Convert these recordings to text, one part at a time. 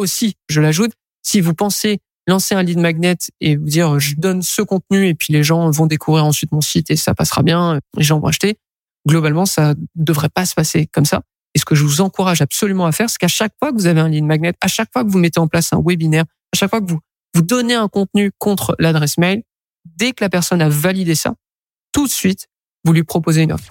aussi, je l'ajoute, si vous pensez lancer un lead magnet et vous dire je donne ce contenu et puis les gens vont découvrir ensuite mon site et ça passera bien, les gens vont acheter. Globalement, ça devrait pas se passer comme ça. Et ce que je vous encourage absolument à faire, c'est qu'à chaque fois que vous avez un lead magnet, à chaque fois que vous mettez en place un webinaire, à chaque fois que vous vous donnez un contenu contre l'adresse mail, dès que la personne a validé ça, tout de suite, vous lui proposez une offre.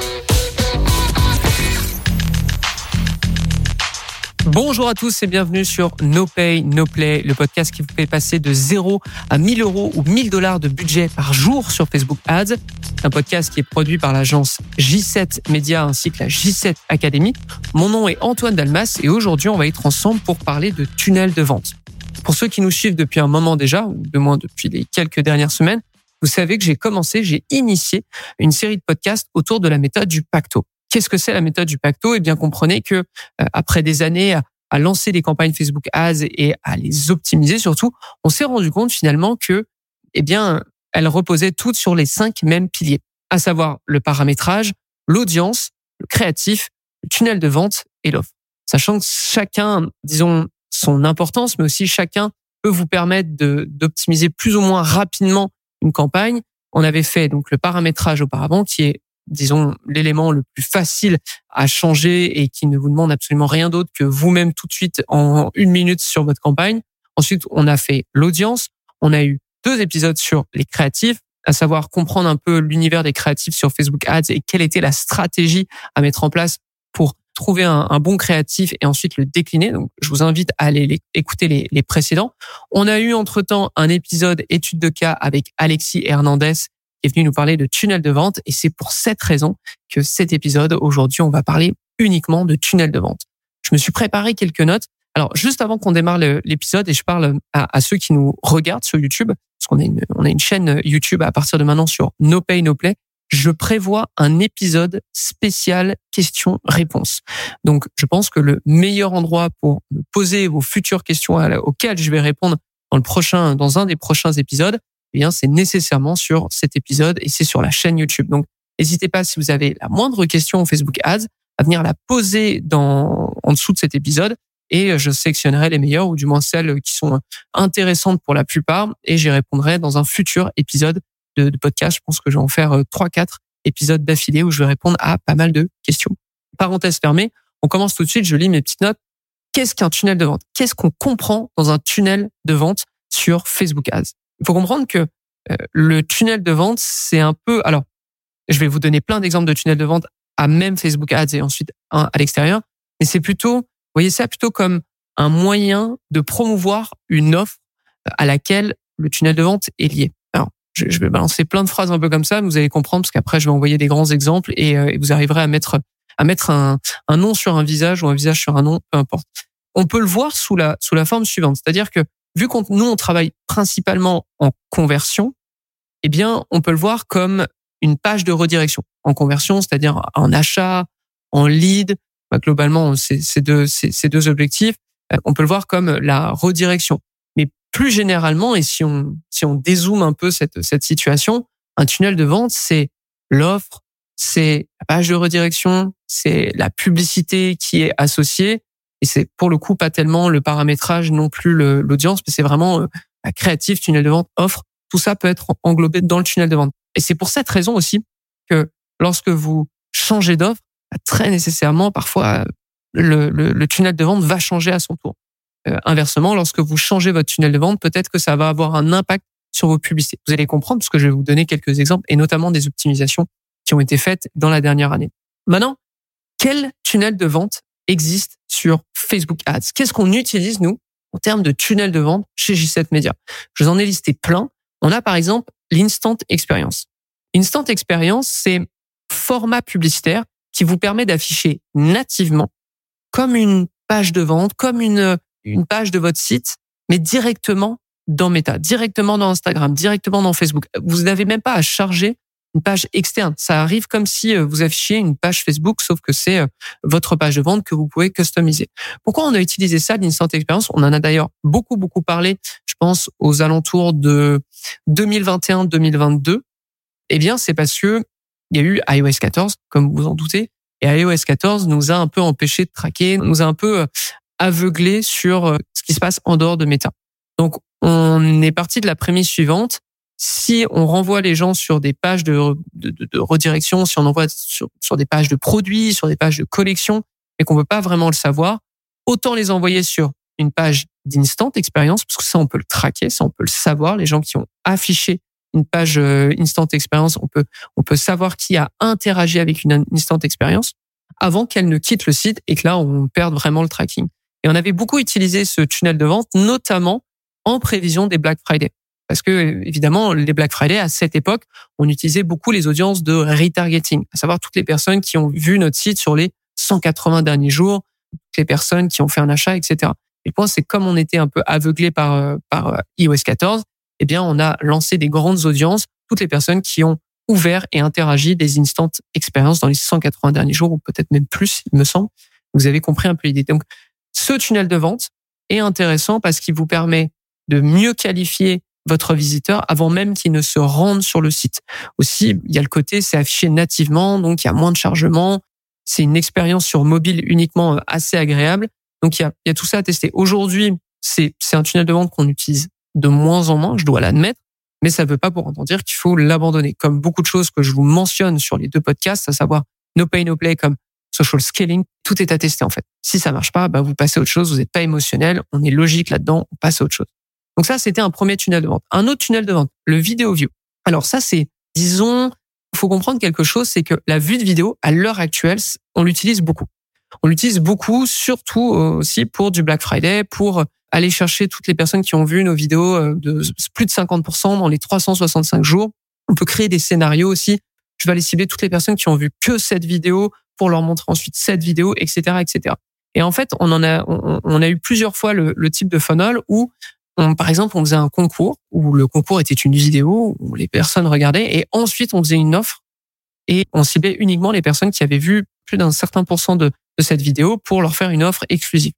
Bonjour à tous et bienvenue sur No Pay, No Play, le podcast qui vous fait passer de 0 à 1000 euros ou 1000 dollars de budget par jour sur Facebook Ads. Un podcast qui est produit par l'agence J7 Media ainsi que la J7 Academy. Mon nom est Antoine Dalmas et aujourd'hui on va être ensemble pour parler de tunnels de vente. Pour ceux qui nous suivent depuis un moment déjà, ou de moins depuis les quelques dernières semaines, vous savez que j'ai commencé, j'ai initié une série de podcasts autour de la méthode du pacto. Qu'est-ce que c'est la méthode du pacto? Eh bien, comprenez que euh, après des années à, lancer des campagnes Facebook Ads et à les optimiser surtout, on s'est rendu compte finalement que, eh bien, elles reposaient toutes sur les cinq mêmes piliers, à savoir le paramétrage, l'audience, le créatif, le tunnel de vente et l'offre. Sachant que chacun, disons, son importance, mais aussi chacun peut vous permettre d'optimiser plus ou moins rapidement une campagne. On avait fait donc le paramétrage auparavant, qui est disons, l'élément le plus facile à changer et qui ne vous demande absolument rien d'autre que vous-même tout de suite en une minute sur votre campagne. Ensuite, on a fait l'audience. On a eu deux épisodes sur les créatifs, à savoir comprendre un peu l'univers des créatifs sur Facebook Ads et quelle était la stratégie à mettre en place pour trouver un, bon créatif et ensuite le décliner. Donc, je vous invite à aller écouter les, les précédents. On a eu entre-temps un épisode étude de cas avec Alexis Hernandez est venu nous parler de tunnel de vente et c'est pour cette raison que cet épisode, aujourd'hui, on va parler uniquement de tunnel de vente. Je me suis préparé quelques notes. Alors, juste avant qu'on démarre l'épisode et je parle à, ceux qui nous regardent sur YouTube, parce qu'on a une, a une chaîne YouTube à partir de maintenant sur No Pay No Play, je prévois un épisode spécial questions-réponses. Donc, je pense que le meilleur endroit pour poser vos futures questions auxquelles je vais répondre dans le prochain, dans un des prochains épisodes, eh bien, c'est nécessairement sur cet épisode et c'est sur la chaîne YouTube. Donc, n'hésitez pas si vous avez la moindre question au Facebook Ads à venir la poser dans, en dessous de cet épisode et je sélectionnerai les meilleures ou du moins celles qui sont intéressantes pour la plupart et j'y répondrai dans un futur épisode de, de podcast. Je pense que je vais en faire euh, trois, quatre épisodes d'affilée où je vais répondre à pas mal de questions. Parenthèse fermée. On commence tout de suite. Je lis mes petites notes. Qu'est-ce qu'un tunnel de vente? Qu'est-ce qu'on comprend dans un tunnel de vente sur Facebook Ads? Il faut comprendre que euh, le tunnel de vente, c'est un peu. Alors, je vais vous donner plein d'exemples de tunnels de vente à même Facebook Ads et ensuite à l'extérieur, mais c'est plutôt, voyez ça plutôt comme un moyen de promouvoir une offre à laquelle le tunnel de vente est lié. Alors, je, vais balancer plein de phrases un peu comme ça, vous allez comprendre parce qu'après je vais envoyer des grands exemples et, euh, vous arriverez à mettre à mettre un, un nom sur un visage ou un visage sur un nom, peu importe. On peut le voir sous la sous la forme suivante, c'est-à-dire que vu qu'on nous on travaille principalement en conversion, eh bien on peut le voir comme une page de redirection en conversion, c'est-à-dire en achat, en lead. Bah, globalement, c'est deux, ces deux objectifs. Euh, on peut le voir comme la redirection. Mais plus généralement, et si on si on dézoome un peu cette cette situation, un tunnel de vente, c'est l'offre, c'est la page de redirection, c'est la publicité qui est associée, et c'est pour le coup pas tellement le paramétrage non plus l'audience, mais c'est vraiment euh, créatif, tunnel de vente, offre. Tout ça peut être englobé dans le tunnel de vente. Et c'est pour cette raison aussi que lorsque vous changez d'offre, bah, très nécessairement, parfois, le, le, le, tunnel de vente va changer à son tour. Euh, inversement, lorsque vous changez votre tunnel de vente, peut-être que ça va avoir un impact sur vos publicités. Vous allez comprendre parce que je vais vous donner quelques exemples et notamment des optimisations qui ont été faites dans la dernière année. Maintenant, quel tunnel de vente existe sur Facebook Ads. Qu'est-ce qu'on utilise, nous, en termes de tunnel de vente chez J7 Media? Je vous en ai listé plein. On a par exemple l'Instant Experience. Instant Experience, c'est format publicitaire qui vous permet d'afficher nativement comme une page de vente, comme une, une page de votre site, mais directement dans Meta, directement dans Instagram, directement dans Facebook. Vous n'avez même pas à charger une page externe. Ça arrive comme si euh, vous affichiez une page Facebook, sauf que c'est euh, votre page de vente que vous pouvez customiser. Pourquoi on a utilisé ça, l'instant experience On en a d'ailleurs beaucoup, beaucoup parlé, je pense, aux alentours de 2021-2022. Eh bien, c'est parce que il y a eu iOS 14, comme vous en doutez, et iOS 14 nous a un peu empêché de traquer, nous a un peu euh, aveuglé sur ce qui se passe en dehors de Meta. Donc, on est parti de la prémisse suivante si on renvoie les gens sur des pages de, redirection, si on envoie sur, des pages de produits, sur des pages de collection, et qu'on veut pas vraiment le savoir, autant les envoyer sur une page d'instant expérience, parce que ça on peut le traquer, ça on peut le savoir. Les gens qui ont affiché une page euh, instant expérience, on peut on peut savoir qui a interagi avec une instant expérience avant qu'elle ne quitte le site et que là on perde vraiment le tracking. Et on avait beaucoup utilisé ce tunnel de vente, notamment en prévision des Black Friday. Parce que évidemment, les Black Friday à cette époque, on utilisait beaucoup les audiences de retargeting, à savoir toutes les personnes qui ont vu notre site sur les 180 derniers jours, toutes les personnes qui ont fait un achat, etc. Et le point, c'est comme on était un peu aveuglé par euh, par euh, iOS 14, eh bien, on a lancé des grandes audiences, toutes les personnes qui ont ouvert et interagi des instant expériences dans les 180 derniers jours, ou peut-être même plus, il me semble. Vous avez compris un peu l'idée. Donc, ce tunnel de vente est intéressant parce qu'il vous permet de mieux qualifier votre visiteur avant même qu'il ne se rende sur le site. Aussi, il y a le côté, c'est affiché nativement, donc il y a moins de chargement. C'est une expérience sur mobile uniquement euh, assez agréable. Donc il y a, il y a tout ça à tester. Aujourd'hui, c'est un tunnel de vente qu'on utilise de moins en moins, je dois l'admettre, mais ça ne veut pas pour autant dire qu'il faut l'abandonner. Comme beaucoup de choses que je vous mentionne sur les deux podcasts, à savoir No Pay No Play comme social scaling, tout est à tester en fait. Si ça marche pas, bah vous passez à autre chose, vous n'êtes pas émotionnel, on est logique là-dedans, on passe à autre chose. Donc ça, c'était un premier tunnel de vente. Un autre tunnel de vente, le vidéo view. Alors ça, c'est, disons, faut comprendre quelque chose, c'est que la vue de vidéo, à l'heure actuelle, on l'utilise beaucoup. On l'utilise beaucoup, surtout aussi pour du Black Friday, pour aller chercher toutes les personnes qui ont vu nos vidéos euh, de plus de 50% dans les 365 jours. On peut créer des scénarios aussi. Je vais aller cibler toutes les personnes qui ont vu que cette vidéo pour leur montrer ensuite cette vidéo, etc., etc. Et en fait, on en a, on, a eu plusieurs fois le type de funnel où par exemple, on faisait un concours où le concours était une vidéo où les personnes regardaient et ensuite on faisait une offre et on ciblait uniquement les personnes qui avaient vu plus d'un certain pourcent de, de cette vidéo pour leur faire une offre exclusive.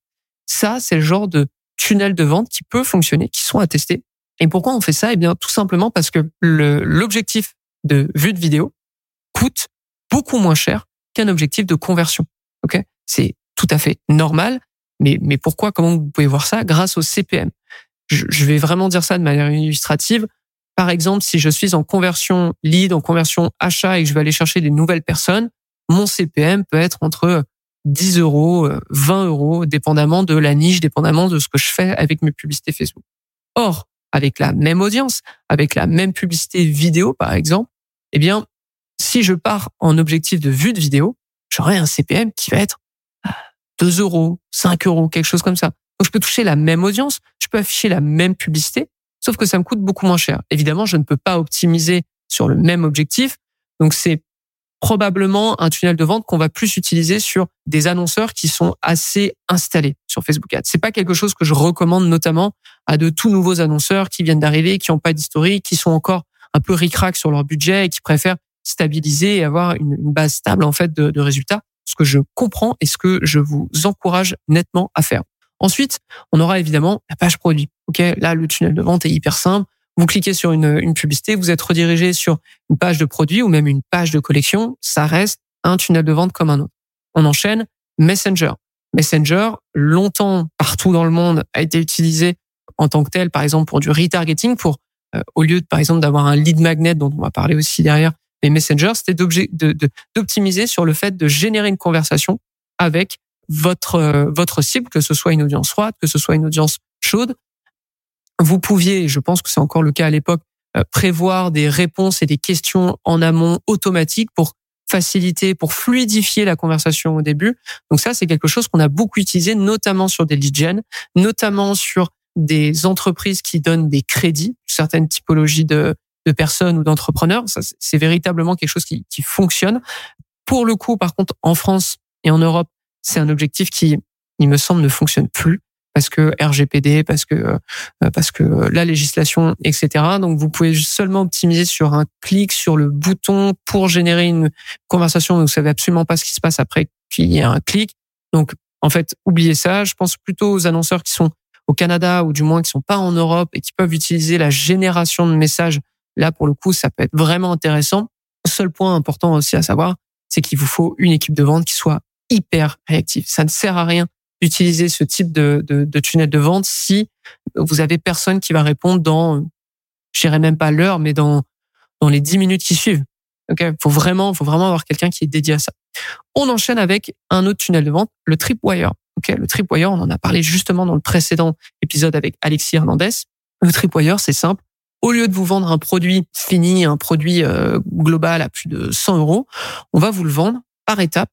Ça, c'est le genre de tunnel de vente qui peut fonctionner, qui sont à tester. Et pourquoi on fait ça? Eh bien, tout simplement parce que l'objectif de vue de vidéo coûte beaucoup moins cher qu'un objectif de conversion. Ok? C'est tout à fait normal. Mais, mais pourquoi Comment vous pouvez voir ça? Grâce au CPM je vais vraiment dire ça de manière illustrative. Par exemple, si je suis en conversion lead, en conversion achat et que je vais aller chercher des nouvelles personnes, mon CPM peut être entre 10 euros, 20 euros, dépendamment de la niche, dépendamment de ce que je fais avec mes publicités Facebook. Or, avec la même audience, avec la même publicité vidéo, par exemple, eh bien, si je pars en objectif de vue de vidéo, j'aurai un CPM qui va être 2 euros, 5 euros, quelque chose comme ça. Donc, je peux toucher la même audience, je peux afficher la même publicité, sauf que ça me coûte beaucoup moins cher. Évidemment, je ne peux pas optimiser sur le même objectif. Donc, c'est probablement un tunnel de vente qu'on va plus utiliser sur des annonceurs qui sont assez installés sur Facebook Ads. C'est pas quelque chose que je recommande notamment à de tout nouveaux annonceurs qui viennent d'arriver, qui n'ont pas d'historique, qui sont encore un peu ricrac sur leur budget et qui préfèrent stabiliser et avoir une, base stable en fait de, de résultats. Ce que je comprends et ce que je vous encourage nettement à faire. Ensuite, on aura évidemment la page produit. Ok, là le tunnel de vente est hyper simple. Vous cliquez sur une, une publicité, vous êtes redirigé sur une page de produit ou même une page de collection. Ça reste un tunnel de vente comme un autre. On enchaîne Messenger. Messenger, longtemps partout dans le monde, a été utilisé en tant que tel, par exemple pour du retargeting, pour euh, au lieu de, par exemple d'avoir un lead magnet dont on va parler aussi derrière, mais Messenger, c'était d'optimiser sur le fait de générer une conversation avec votre euh, votre cible, que ce soit une audience froide, que ce soit une audience chaude. Vous pouviez, je pense que c'est encore le cas à l'époque, euh, prévoir des réponses et des questions en amont automatiques pour faciliter, pour fluidifier la conversation au début. Donc ça, c'est quelque chose qu'on a beaucoup utilisé, notamment sur des lead gen, notamment sur des entreprises qui donnent des crédits, certaines typologies de, de personnes ou d'entrepreneurs. Ça, c'est véritablement quelque chose qui, qui fonctionne. Pour le coup, par contre, en France et en Europe, c'est un objectif qui, il me semble, ne fonctionne plus. parce que RGPD, parce que euh, parce que la législation, etc. Donc vous pouvez seulement optimiser sur un clic sur le bouton pour générer une conversation. Vous savez absolument pas ce qui se passe après qu'il y ait un clic. Donc en fait, oubliez ça. Je pense plutôt aux annonceurs qui sont au Canada ou du moins qui sont pas en Europe et qui peuvent utiliser la génération de messages. Là, pour le coup, ça peut être vraiment intéressant. Seul point important aussi à savoir, c'est qu'il vous faut une équipe de vente qui soit hyper réactive. Ça ne sert à rien d'utiliser ce type de, de, tunnel de vente si vous avez personne qui va répondre dans, je dirais même pas l'heure, mais dans dans les dix minutes qui suivent. Ok, faut vraiment, faut vraiment avoir quelqu'un qui est dédié à ça. On enchaîne avec un autre tunnel de vente, le Tripwire. Ok, le Tripwire, on en a parlé justement dans le précédent épisode avec Alexis Hernandez. Le Tripwire, c'est simple. Au lieu de vous vendre un produit fini, un produit euh, global à plus de 100 euros, on va vous le vendre par étapes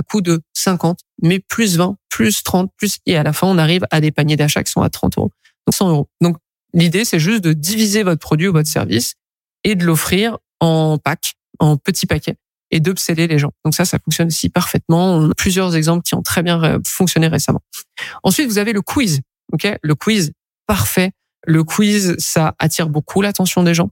à coût de 50, mais plus 20, plus 30, plus et à la fin on arrive à des paniers d'achat qui sont à 30 euros, donc 100 euros. Donc l'idée c'est juste de diviser votre produit ou votre service et de l'offrir en pack, en petits paquets et d'obséder les gens. Donc ça, ça fonctionne aussi parfaitement. Plusieurs exemples qui ont très bien fonctionné récemment. Ensuite, vous avez le quiz. Ok, le quiz parfait. Le quiz, ça attire beaucoup l'attention des gens.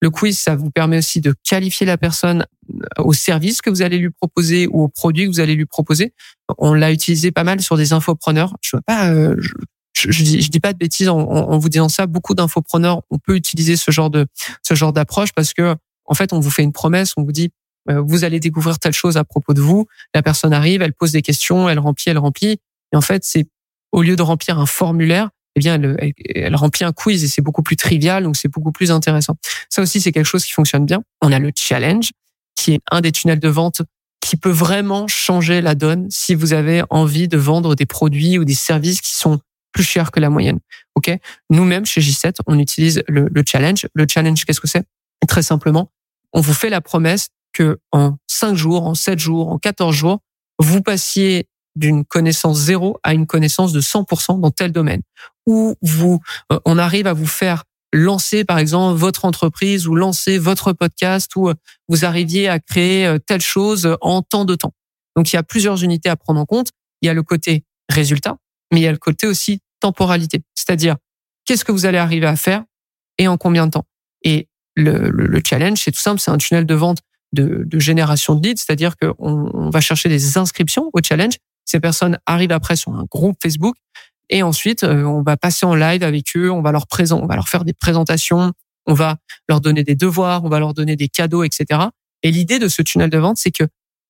Le quiz, ça vous permet aussi de qualifier la personne euh, au service que vous allez lui proposer ou au produit que vous allez lui proposer. On l'a utilisé pas mal sur des infopreneurs. Je vois pas, euh, je, je dis pas de bêtises en, en, vous disant ça. Beaucoup d'infopreneurs, on peut utiliser ce genre de ce genre d'approche parce que en fait, on vous fait une promesse, on vous dit euh, vous allez découvrir telle chose à propos de vous. La personne arrive, elle pose des questions, elle remplit, elle remplit. Et en fait, c'est au lieu de remplir un formulaire, eh bien, elle, elle, remplit un quiz et c'est beaucoup plus trivial, donc c'est beaucoup plus intéressant. Ça aussi, c'est quelque chose qui fonctionne bien. On a le challenge, qui est un des tunnels de vente qui peut vraiment changer la donne si vous avez envie de vendre des produits ou des services qui sont plus chers que la moyenne. Ok? Nous-mêmes, chez J7, on utilise le, le challenge. Le challenge, qu'est-ce que c'est? Très simplement, on vous fait la promesse que en 5 jours, en 7 jours, en 14 jours, vous passiez d'une connaissance zéro à une connaissance de 100% dans tel domaine. Ou vous, euh, on arrive à vous faire lancer par exemple votre entreprise ou lancer votre podcast ou euh, vous arriviez à créer euh, telle chose en temps de temps. Donc il y a plusieurs unités à prendre en compte. Il y a le côté résultat, mais il y a le côté aussi temporalité. C'est-à-dire qu'est-ce que vous allez arriver à faire et en combien de temps? Et le, le, le challenge, c'est tout simple, c'est un tunnel de vente de, de génération de leads, c'est-à-dire qu'on on va chercher des inscriptions au challenge. Ces personnes arrivent après sur un groupe Facebook et ensuite euh, on va passer en live avec eux, on va leur présenter, on va leur faire des présentations, on va leur donner des devoirs, on va leur donner des cadeaux, etc. Et l'idée de ce tunnel de vente, c'est que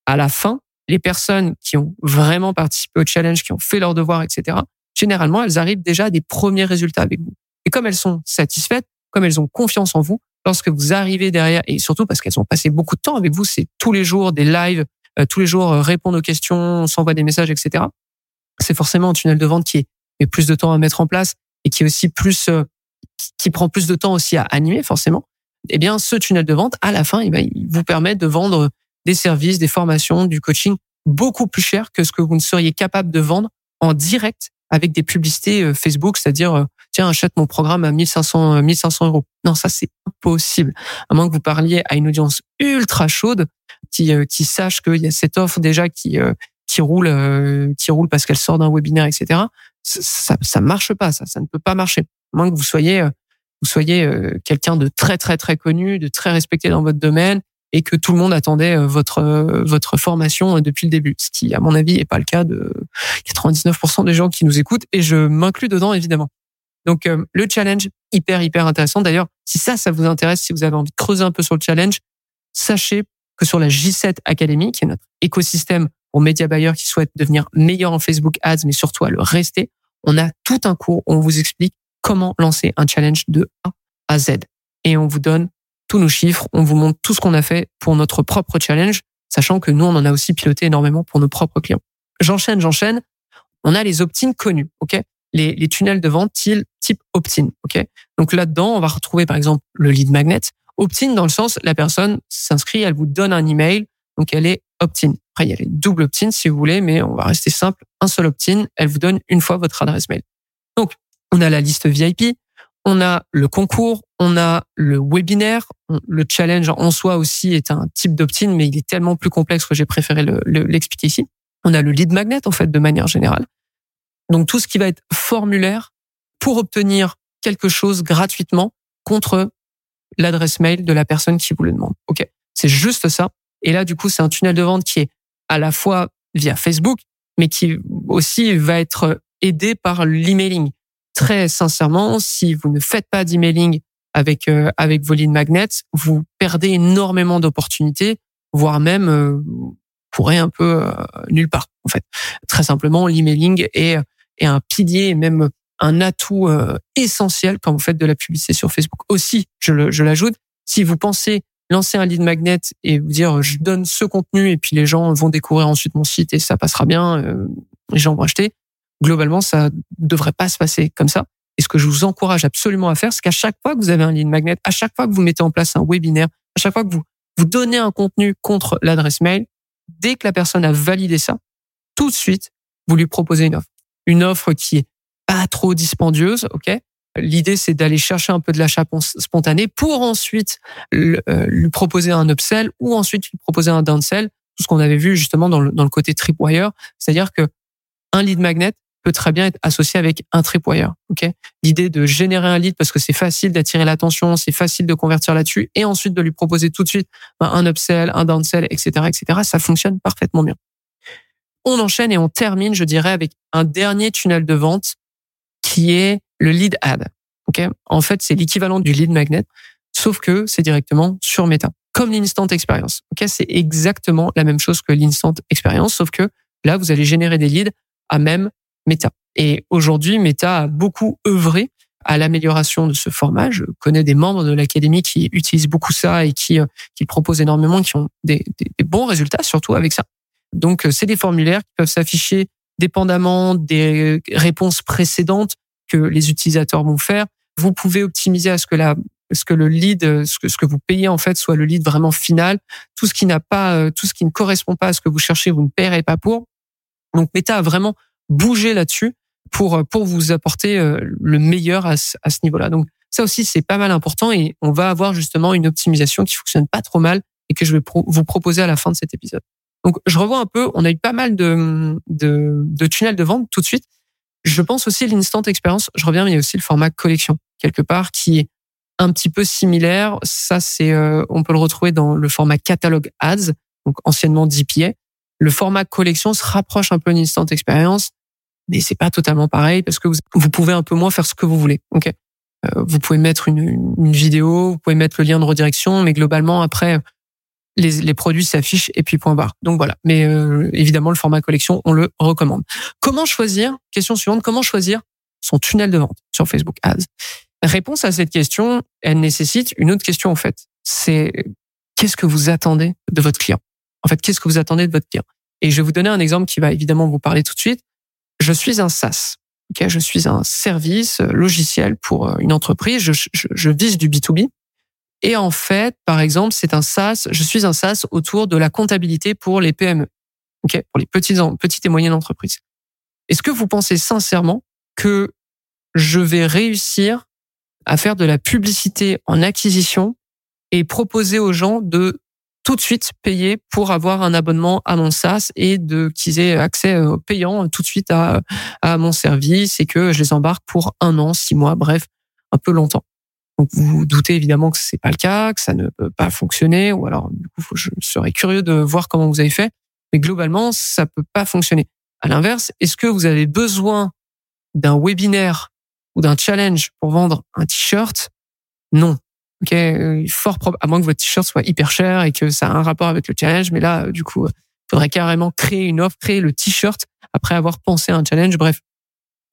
à la fin, les personnes qui ont vraiment participé au challenge, qui ont fait leurs devoirs, etc. Généralement, elles arrivent déjà à des premiers résultats avec vous. Et comme elles sont satisfaites, comme elles ont confiance en vous, lorsque vous arrivez derrière, et surtout parce qu'elles ont passé beaucoup de temps avec vous, c'est tous les jours des lives, tous les jours euh, répondre aux questions, on s'envoie des messages, etc. C'est forcément un tunnel de vente qui est plus de temps à mettre en place et qui est aussi plus, euh, qui prend plus de temps aussi à animer forcément. Eh bien, ce tunnel de vente, à la fin, eh bien, il vous permet de vendre des services, des formations, du coaching beaucoup plus cher que ce que vous ne seriez capable de vendre en direct avec des publicités Facebook, c'est-à-dire tiens, achète mon programme à 1500, 1500 euros. Non, ça, c'est impossible. À moins que vous parliez à une audience ultra chaude qui, euh, qui sache qu'il y a cette offre déjà qui, euh, qui roule, euh, qui roule parce qu'elle sort d'un webinaire, etc. Ça, ça marche pas, ça, ça ne peut pas marcher. À moins que vous soyez, vous soyez quelqu'un de très, très, très connu, de très respecté dans votre domaine et que tout le monde attendait votre votre formation depuis le début, ce qui à mon avis est pas le cas de 99% des gens qui nous écoutent et je m'inclus dedans évidemment. Donc euh, le challenge hyper hyper intéressant. D'ailleurs, si ça ça vous intéresse, si vous avez envie de creuser un peu sur le challenge, sachez que sur la J7 Academy, qui est notre écosystème pour média buyers qui souhaitent devenir meilleurs en Facebook Ads, mais surtout à le rester, on a tout un cours où on vous explique comment lancer un challenge de A à Z. Et on vous donne tous nos chiffres, on vous montre tout ce qu'on a fait pour notre propre challenge, sachant que nous, on en a aussi piloté énormément pour nos propres clients. J'enchaîne, j'enchaîne. On a les opt-in connus, ok? Les, tunnels de vente type opt-in. Ok? Donc là-dedans, on va retrouver par exemple le lead magnet. Opt-in dans le sens, la personne s'inscrit, elle vous donne un email, donc elle est opt-in. Après, il y a les doubles opt-in si vous voulez, mais on va rester simple. Un seul opt-in, elle vous donne une fois votre adresse mail. Donc, on a la liste VIP, on a le concours, on a le webinaire, le challenge en soi aussi est un type d'opt-in, mais il est tellement plus complexe que j'ai préféré l'expliquer ici. On a le lead magnet en fait de manière générale. Donc tout ce qui va être formulaire pour obtenir quelque chose gratuitement contre l'adresse mail de la personne qui vous le demande. OK. C'est juste ça. Et là, du coup, c'est un tunnel de vente qui est à la fois via Facebook, mais qui aussi va être aidé par l'emailing. Très sincèrement, si vous ne faites pas d'emailing avec euh, avec vos lead magnets, vous perdez énormément d'opportunités, voire même euh, pourrez un peu euh, nulle part. En fait, très simplement, l'emailing est est un pilier, même un atout euh, essentiel quand vous faites de la publicité sur Facebook. Aussi, je, l'ajoute, si vous pensez lancer un lead magnet et vous dire je donne ce contenu et puis les gens vont découvrir ensuite mon site et ça passera bien, euh, les gens vont acheter. Globalement, ça devrait pas se passer comme ça. Et ce que je vous encourage absolument à faire, c'est qu'à chaque fois que vous avez un lead magnet, à chaque fois que vous mettez en place un webinaire, à chaque fois que vous vous donnez un contenu contre l'adresse mail, dès que la personne a validé ça, tout de suite, vous lui proposez une offre. Une offre qui est pas trop dispendieuse, ok? L'idée, c'est d'aller chercher un peu de l'achat spontané pour ensuite euh, lui proposer un upsell ou ensuite lui proposer un downsell. Tout ce qu'on avait vu justement dans le, dans le côté tripwire, c'est-à-dire que un lead magnet peut très bien être associé avec un tripwire. Ok? L'idée de générer un lead parce que c'est facile d'attirer l'attention, c'est facile de convertir là-dessus, et ensuite de lui proposer tout de suite ben, un upsell, un downsell, etc., etc. Ça fonctionne parfaitement bien. On enchaîne et on termine, je dirais, avec un dernier tunnel de vente qui est le lead ad. Ok, en fait, c'est l'équivalent du lead magnet, sauf que c'est directement sur Meta, comme l'instant experience. Ok, c'est exactement la même chose que l'instant experience, sauf que là, vous allez générer des leads à même Meta. Et aujourd'hui, Meta a beaucoup œuvré à l'amélioration de ce format. Je connais des membres de l'académie qui utilisent beaucoup ça et qui, euh, qui proposent énormément, qui ont des, des bons résultats, surtout avec ça. Donc, euh, c'est des formulaires qui peuvent s'afficher dépendamment des réponses précédentes que les utilisateurs vont faire. Vous pouvez optimiser à ce que la ce que le lead, ce que, ce que vous payez en fait soit le lead vraiment final. Tout ce qui n'a pas, euh, tout ce qui ne correspond pas à ce que vous cherchez, vous ne paierez pas pour. Donc Meta a vraiment bougé là-dessus pour pour vous apporter euh, le meilleur à ce, à ce niveau-là. Donc ça aussi c'est pas mal important et on va avoir justement une optimisation qui fonctionne pas trop mal et que je vais vous proposer à la fin de cet épisode. Donc, je revois un peu, on a eu pas mal de, de, de tunnels de vente tout de suite. Je pense aussi l'instant expérience, je reviens, mais il y a aussi le format collection, quelque part, qui est un petit peu similaire. Ça, c'est, euh, on peut le retrouver dans le format catalogue ads, donc anciennement DPA. Le format collection se rapproche un peu d'une instant expérience, mais c'est pas totalement pareil parce que vous, vous pouvez un peu moins faire ce que vous voulez. Ok, euh, vous pouvez mettre une, une, vidéo, vous pouvez mettre le lien de redirection, mais globalement après, les, les produits s'affichent et puis point barre. Donc voilà. Mais euh, évidemment, le format collection, on le recommande. Comment choisir Question suivante. Comment choisir son tunnel de vente sur Facebook Ads? Réponse à cette question, elle nécessite une autre question en fait. C'est qu'est-ce que vous attendez de votre client? En fait, qu'est-ce que vous attendez de votre client? Et je vais vous donner un exemple qui va évidemment vous parler tout de suite. Je suis un SaaS. Okay, je suis un service logiciel pour une entreprise. Je, je, je vise du B2B. Et en fait, par exemple, c'est un SaaS. Je suis un SaaS autour de la comptabilité pour les PME, ok, pour les petites, et moyennes entreprises. Est-ce que vous pensez sincèrement que je vais réussir à faire de la publicité en acquisition et proposer aux gens de tout de suite payer pour avoir un abonnement à mon SaaS et de qu'ils aient accès payant tout de suite à mon service et que je les embarque pour un an, six mois, bref, un peu longtemps. Donc vous, vous doutez évidemment que c'est pas le cas, que ça ne peut pas fonctionner, ou alors du coup je serais curieux de voir comment vous avez fait. Mais globalement, ça peut pas fonctionner. À l'inverse, est-ce que vous avez besoin d'un webinaire ou d'un challenge pour vendre un t-shirt? Non. Ok, euh, fort propre, à moins que votre t-shirt soit hyper cher et que ça a un rapport avec le challenge. Mais là, du coup, il faudrait carrément créer une offre, créer le t-shirt après avoir pensé à un challenge. Bref,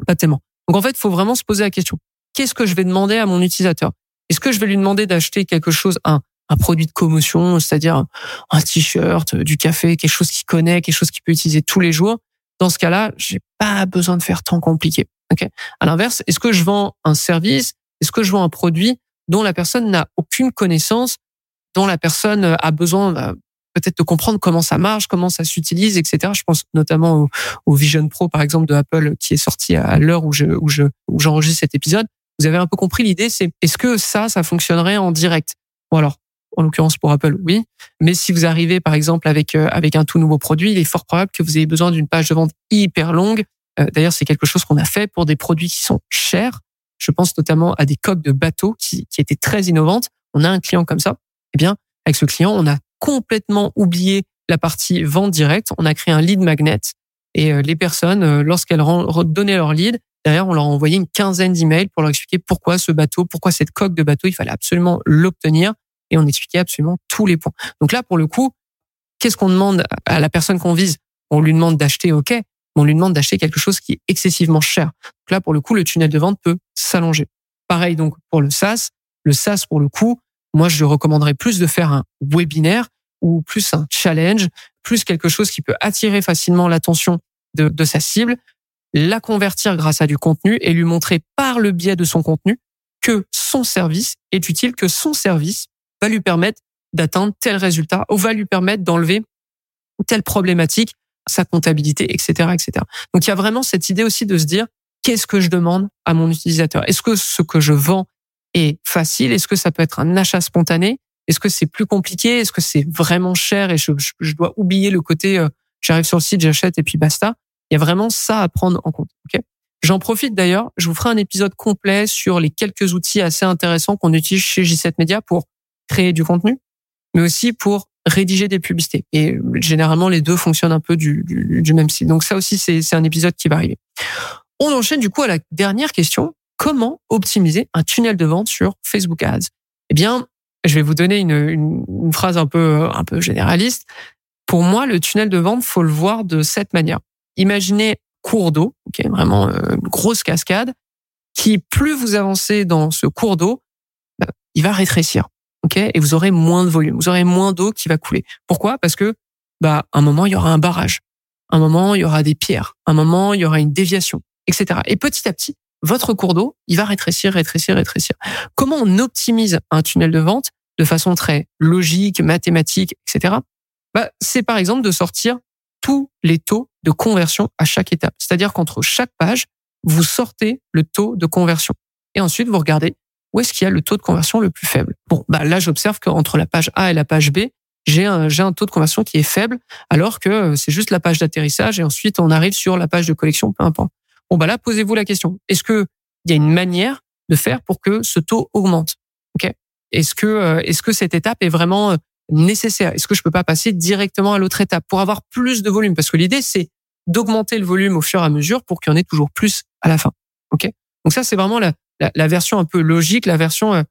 pas tellement. Donc en fait, il faut vraiment se poser la question qu'est-ce que je vais demander à mon utilisateur? Est-ce que je vais lui demander d'acheter quelque chose, un, produit de commotion, c'est-à-dire un t-shirt, du café, quelque chose qu'il connaît, quelque chose qu'il peut utiliser tous les jours? Dans ce cas-là, j'ai pas besoin de faire tant compliqué. Ok? À l'inverse, est-ce que je vends un service Est-ce que je vends un produit dont la personne n'a aucune connaissance, dont la personne a besoin bah, peut-être de comprendre comment ça marche, comment ça s'utilise, etc. Je pense notamment au, Vision Pro, par exemple, de Apple, qui est sorti à l'heure où je où je où j'enregistre cet épisode. Vous avez un peu compris l'idée, c'est est-ce que ça, ça fonctionnerait en direct? Ou alors, en l'occurrence pour Apple, oui. Mais si vous arrivez par exemple avec euh, avec un tout nouveau produit, il est fort probable que vous ayez besoin d'une page de vente hyper longue D'ailleurs, c'est quelque chose qu'on a fait pour des produits qui sont chers. Je pense notamment à des coques de bateaux qui, qui étaient très innovantes. On a un client comme ça. Eh bien, avec ce client, on a complètement oublié la partie vente directe. On a créé un lead magnet et les personnes, lorsqu'elles donnaient leur lead, derrière, on leur envoyait une quinzaine d'emails pour leur expliquer pourquoi ce bateau, pourquoi cette coque de bateau, il fallait absolument l'obtenir et on expliquait absolument tous les points. Donc là, pour le coup, qu'est-ce qu'on demande à la personne qu'on vise? On lui demande d'acheter, ok, mais on lui demande d'acheter quelque chose qui est excessivement cher. Donc là, pour le coup, le tunnel de vente peut s'allonger. Pareil donc pour le SaaS. Le SaaS, pour le coup, moi, je recommanderais plus de faire un webinaire ou plus un challenge, plus quelque chose qui peut attirer facilement l'attention de, de sa cible, la convertir grâce à du contenu et lui montrer par le biais de son contenu que son service est utile, que son service va lui permettre d'atteindre tel résultat ou va lui permettre d'enlever telle problématique, sa comptabilité, etc., etc. Donc il y a vraiment cette idée aussi de se dire qu'est-ce que je demande à mon utilisateur? Est-ce que ce que je vends est facile? Est-ce que ça peut être un achat spontané? Est-ce que c'est plus compliqué? Est-ce que c'est vraiment cher? Et je, dois oublier le côté euh, j'arrive sur le site, j'achète et puis basta Il y a vraiment ça à prendre en compte. J'en profite d'ailleurs, je vous ferai un épisode complet sur les quelques outils assez intéressants qu'on utilise chez J7 Media pour créer du contenu, mais aussi pour rédiger des publicités. Et généralement, les deux fonctionnent un peu du, même style. Donc ça aussi, c'est un épisode qui va arriver. On enchaîne du coup à la dernière question. Comment optimiser un tunnel de vente sur Facebook Ads? Eh bien, je vais vous donner une, une, une phrase un peu, un peu généraliste. Pour moi, le tunnel de vente, faut le voir de cette manière. Imaginez cours d'eau, okay, vraiment euh, une grosse cascade, qui plus vous avancez dans ce cours d'eau, bah, il va rétrécir ok, et vous aurez moins de volume, vous aurez moins d'eau qui va couler. Pourquoi? Parce que, bah, un moment il y aura un barrage, un moment il y aura des pierres, un moment il y aura une déviation, etc. Et petit à petit, votre cours d'eau, il va rétrécir, rétrécir, rétrécir. Comment on optimise un tunnel de vente? De façon très logique, mathématique, etc. Bah, c'est par exemple de sortir tous les taux de conversion à chaque étape. C'est-à-dire qu'entre chaque page, vous sortez le taux de conversion. Et ensuite, vous regardez où est-ce qu'il y a le taux de conversion le plus faible Bon, bah là, j'observe qu'entre la page A et la page B, j'ai un, un taux de conversion qui est faible, alors que euh, c'est juste la page d'atterrissage et ensuite on arrive sur la page de collection, peu importe. Bon, bah là, posez-vous la question. Est-ce que il y a une manière de faire pour que ce taux augmente? Est-ce que euh, est-ce que cette étape est vraiment euh, nécessaire Est-ce que je peux pas passer directement à l'autre étape pour avoir plus de volume Parce que l'idée c'est d'augmenter le volume au fur et à mesure pour qu'il y en ait toujours plus à la fin. Ok? Donc ça c'est vraiment la, la, version un peu logique, la version euh,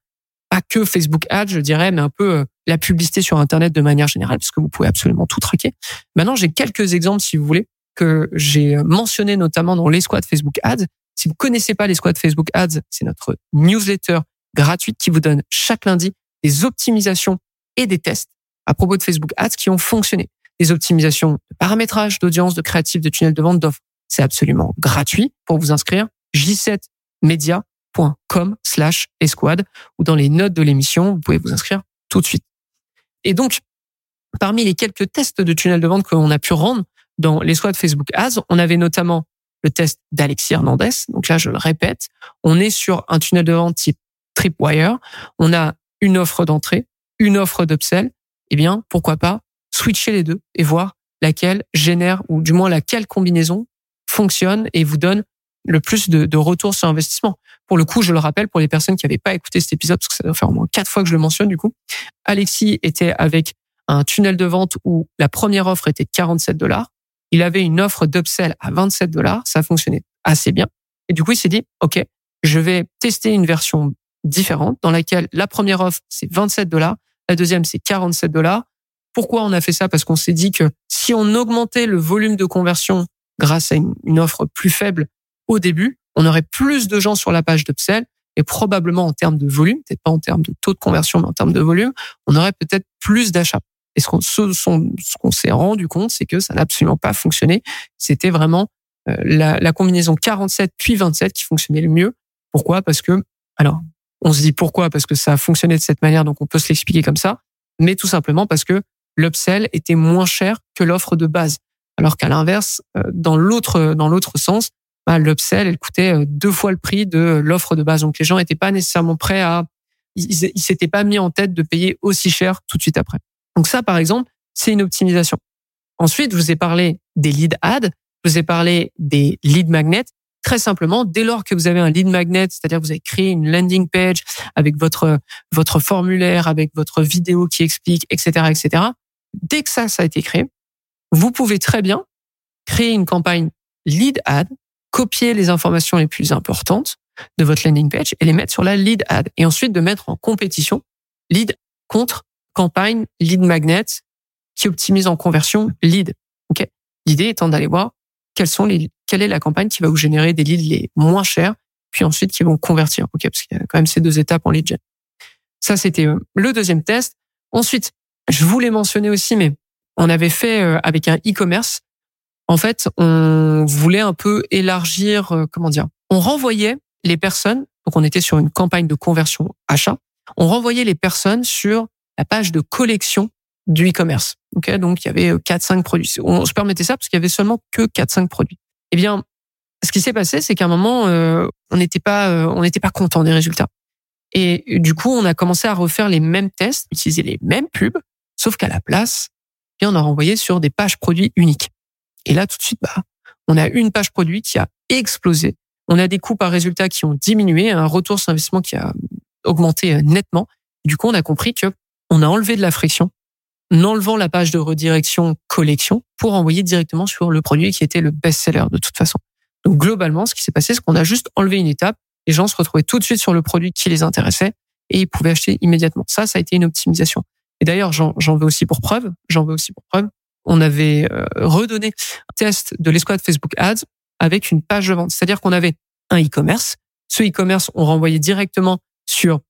pas que Facebook Ads, je dirais, mais un peu euh, la publicité sur Internet de manière générale, parce que vous pouvez absolument tout traquer. Maintenant, j'ai quelques exemples, si vous voulez, que j'ai mentionné notamment dans les squads Facebook Ads. Si vous connaissez pas les squads Facebook Ads, c'est notre newsletter gratuite qui vous donne chaque lundi des optimisations et des tests à propos de Facebook Ads qui ont fonctionné. Des optimisations de paramétrage, d'audience, de créatif, de tunnel de vente, d'offres. C'est absolument gratuit pour vous inscrire. J7 Media com slash esquad ou dans les notes de l'émission, vous pouvez vous inscrire tout de suite. Et donc, parmi les quelques tests de tunnel de vente qu'on a pu rendre dans les squads Facebook Ads, on avait notamment le test d'Alexis Hernandez. Donc là, je le répète, on est sur un tunnel de vente type Tripwire. On a une offre d'entrée, une offre d'upsell. Eh bien, pourquoi pas switcher les deux et voir laquelle génère ou du moins laquelle combinaison fonctionne et vous donne le plus de, de retour sur investissement. Pour le coup, je le rappelle pour les personnes qui n'avaient pas écouté cet épisode, parce que ça doit faire au moins quatre fois que je le mentionne du coup. Alexis était avec un tunnel de vente où la première offre était 47 dollars. Il avait une offre d'upsell à 27 dollars. Ça fonctionnait assez bien. Et du coup, il s'est dit, OK, je vais tester une version différente dans laquelle la première offre, c'est 27 dollars. La deuxième, c'est 47 dollars. Pourquoi on a fait ça? Parce qu'on s'est dit que si on augmentait le volume de conversion grâce à une offre plus faible, au début, on aurait plus de gens sur la page d'upsell et probablement en termes de volume, peut-être pas en termes de taux de conversion, mais en termes de volume, on aurait peut-être plus d'achats. Et ce qu'on ce, s'est rendu compte, c'est que ça n'a absolument pas fonctionné. C'était vraiment euh, la, la, combinaison 47 puis 27 qui fonctionnait le mieux. Pourquoi? Parce que, alors, on se dit pourquoi? Parce que ça a fonctionné de cette manière, donc on peut se l'expliquer comme ça. Mais tout simplement parce que l'upsell était moins cher que l'offre de base. Alors qu'à l'inverse, euh, dans l'autre dans l'autre sens, bah, l'upsell, elle coûtait euh, deux fois le prix de l'offre de base. Donc les gens n'étaient pas nécessairement prêts à, ils, ils s'étaient pas mis en tête de payer aussi cher tout de suite après. Donc ça, par exemple, c'est une optimisation. Ensuite, je vous ai parlé des lead ads. Je vous ai parlé des lead magnets. Très simplement, dès lors que vous avez un lead magnet, c'est-à-dire que vous avez créé une landing page avec votre formulaire, avec votre vidéo qui explique, etc., etc. Dès que ça, ça a été créé, vous pouvez très bien créer une campagne lead ad, copier les informations les plus importantes de votre landing page et les mettre sur la lead ad. Et ensuite de mettre en compétition lead contre campagne lead magnet qui optimise en conversion lead. Ok? L'idée étant d'aller voir quelles sont les, quelle est la campagne qui va vous générer des leads les moins chers, puis ensuite qui vont convertir. Ok. Parce qu'il y a quand même ces deux étapes en lead gen. Ça, c'était euh, le deuxième test. Ensuite, je voulais mentionner aussi, mais on avait fait euh, avec un e-commerce. En fait, on voulait un peu élargir, euh, comment dire, on renvoyait les personnes, donc on était sur une campagne de conversion achat, on renvoyait les personnes sur la page de collection du e-commerce. Ok, donc il y avait 4-5 euh, produits. On se permettait ça parce qu'il y avait seulement que 4-5 produits. Eh bien, ce qui s'est passé, c'est qu'à un moment, euh, on n'était pas, euh, on n'était pas content des résultats. Et du coup, on a commencé à refaire les mêmes tests, utiliser les mêmes pubs, sauf qu'à la place, eh on a renvoyé sur des pages produits uniques. Et là, tout de suite, bah, on a une page produit qui a explosé. On a des coûts par résultat qui ont diminué, un retour sur investissement qui a augmenté nettement. Du coup, on a compris que on a enlevé de la friction en enlevant la page de redirection collection pour envoyer directement sur le produit qui était le best-seller de toute façon. Donc globalement, ce qui s'est passé, c'est qu'on a juste enlevé une étape. Les gens se retrouvaient tout de suite sur le produit qui les intéressait et ils pouvaient acheter immédiatement. Ça, ça a été une optimisation. Et d'ailleurs, j'en veux aussi pour preuve. J'en veux aussi pour preuve. On avait euh, redonné un test de l'escouade Facebook Ads avec une page de vente. C'est-à-dire qu'on avait un e-commerce. Ce e-commerce, on renvoyait directement sur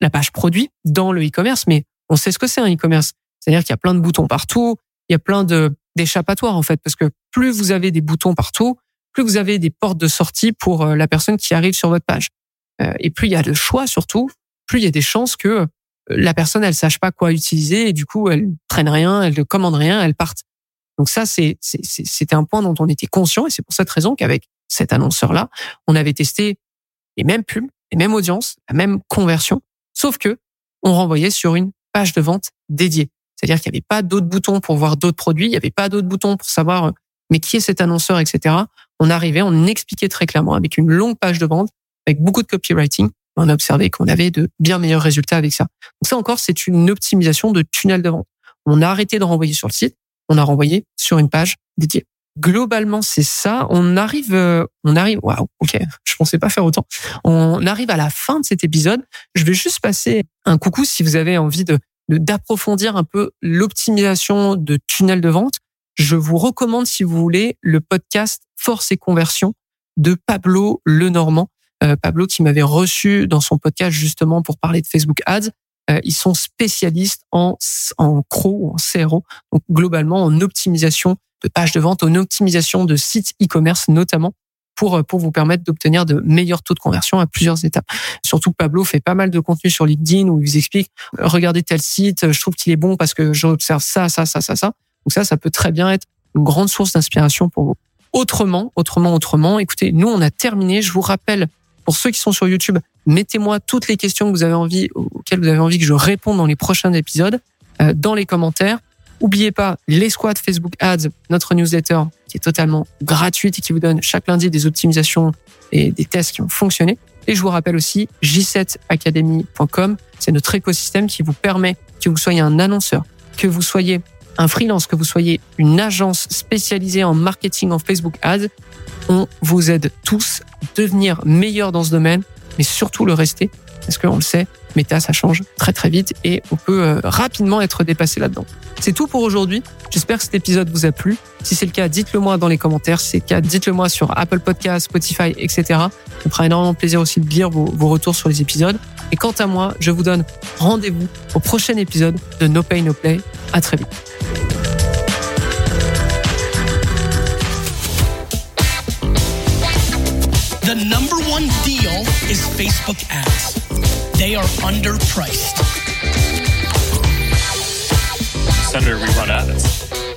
la page produit dans le e-commerce, mais on sait ce que c'est un e-commerce. C'est-à-dire qu'il y a plein de boutons partout, il y a plein de d'échappatoires en fait, parce que plus vous avez des boutons partout, plus vous avez des portes de sortie pour euh, la personne qui arrive sur votre page. Euh, et plus il y a de choix surtout, plus il y a des chances que euh, la personne elle sache pas quoi utiliser et du coup elle traîne rien, elle ne commande rien, elle parte. Donc ça c'est c'était un point dont on était conscient et c'est pour cette raison qu'avec cet annonceur là, on avait testé les mêmes pubs, les mêmes audiences, la même conversion, sauf que on renvoyait sur une page de vente dédiée. C'est-à-dire qu'il n'y avait pas d'autres boutons pour voir d'autres produits, il n'y avait pas d'autres boutons pour savoir euh, mais qui est cet annonceur, etc. On arrivait, on expliquait très clairement avec une longue page de vente, avec beaucoup de copywriting. On a observé qu'on avait de bien meilleurs résultats avec ça. Donc ça encore, c'est une optimisation de tunnel de vente. On a arrêté de renvoyer sur le site, on a renvoyé sur une page dédiée. Globalement, c'est ça. On arrive, euh, on arrive. Waouh, ok. Je pensais pas faire autant. On arrive à la fin de cet épisode. Je vais juste passer un coucou si vous avez envie de d'approfondir un peu l'optimisation de tunnels de vente. Je vous recommande, si vous voulez, le podcast Force et Conversion de Pablo Lenormand. Euh, Pablo qui m'avait reçu dans son podcast justement pour parler de Facebook Ads. Euh, ils sont spécialistes en, en CRO en CRO, donc globalement en optimisation de pages de vente, en optimisation de sites e-commerce notamment pour, euh, pour vous permettre d'obtenir de meilleurs taux de conversion à plusieurs étapes. Surtout Pablo fait pas mal de contenu sur LinkedIn où il vous explique euh, regardez tel site, je trouve qu'il est bon parce que j'observe ça, ça, ça, ça, ça. Donc ça, ça peut très bien être une grande source d'inspiration pour vous. Autrement, autrement, autrement, écoutez, nous on a terminé. Je vous rappelle pour ceux qui sont sur YouTube, mettez-moi toutes les questions que vous avez envie, auxquelles vous avez envie que je réponde dans les prochains épisodes, euh, dans les commentaires. Oubliez pas les squads Facebook Ads, notre newsletter qui est totalement gratuite et qui vous donne chaque lundi des optimisations et des tests qui ont fonctionné. Et je vous rappelle aussi j7academy.com, c'est notre écosystème qui vous permet que vous soyez un annonceur, que vous soyez un freelance, que vous soyez une agence spécialisée en marketing en Facebook Ads, on vous aide tous à devenir meilleur dans ce domaine, mais surtout le rester, parce qu'on le sait, méta, ça change très très vite et on peut euh, rapidement être dépassé là-dedans. C'est tout pour aujourd'hui. J'espère que cet épisode vous a plu. Si c'est le cas, dites-le moi dans les commentaires. Si c'est le cas, dites-le moi sur Apple Podcasts, Spotify, etc. Ça me fera énormément plaisir aussi de lire vos, retours sur les épisodes. Et quant à moi, je vous donne rendez-vous au prochain épisode de No Pay No Play. À très vite. They are underpriced. Senator, we run ads.